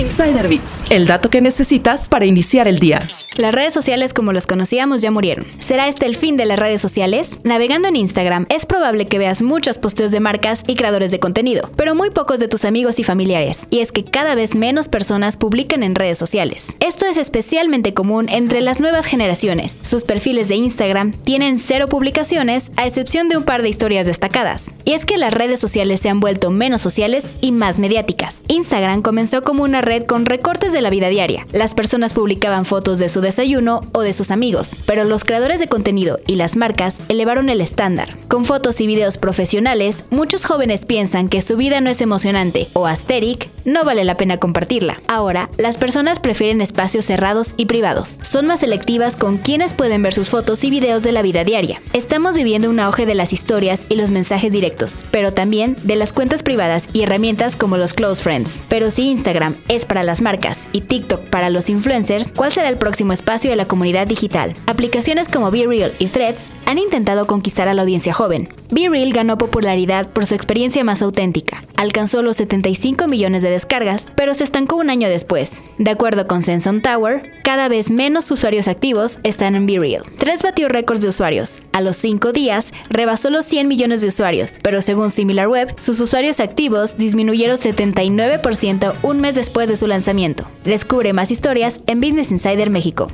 Insider Bits, el dato que necesitas para iniciar el día. Las redes sociales como las conocíamos ya murieron. ¿Será este el fin de las redes sociales? Navegando en Instagram, es probable que veas muchos posteos de marcas y creadores de contenido, pero muy pocos de tus amigos y familiares. Y es que cada vez menos personas publican en redes sociales. Esto es especialmente común entre las nuevas generaciones. Sus perfiles de Instagram tienen cero publicaciones, a excepción de un par de historias destacadas. Y es que las redes sociales se han vuelto menos sociales y más mediáticas. Instagram comenzó como una red con recortes de la vida diaria. Las personas publicaban fotos de su desayuno o de sus amigos, pero los creadores de contenido y las marcas elevaron el estándar. Con fotos y videos profesionales, muchos jóvenes piensan que su vida no es emocionante o asteric, no vale la pena compartirla. Ahora, las personas prefieren espacios cerrados y privados. Son más selectivas con quienes pueden ver sus fotos y videos de la vida diaria. Estamos viviendo un auge de las historias y los mensajes directos, pero también de las cuentas privadas y herramientas como los close friends. Pero si Instagram es para las marcas y TikTok para los influencers, ¿cuál será el próximo espacio de la comunidad digital? Aplicaciones como BeReal y Threads han intentado conquistar a la audiencia joven. BeReal ganó popularidad por su experiencia más auténtica. Alcanzó los 75 millones de descargas, pero se estancó un año después. De acuerdo con Sensor Tower, cada vez menos usuarios activos están en BeReal. Threads batió récords de usuarios. A los 5 días, rebasó los 100 millones de usuarios, pero según SimilarWeb, sus usuarios activos disminuyeron 79% un mes después de su lanzamiento. Descubre más historias en Business Insider México.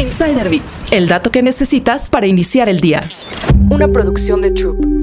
Insider Bits, el dato que necesitas para iniciar el día. Una producción de Troop.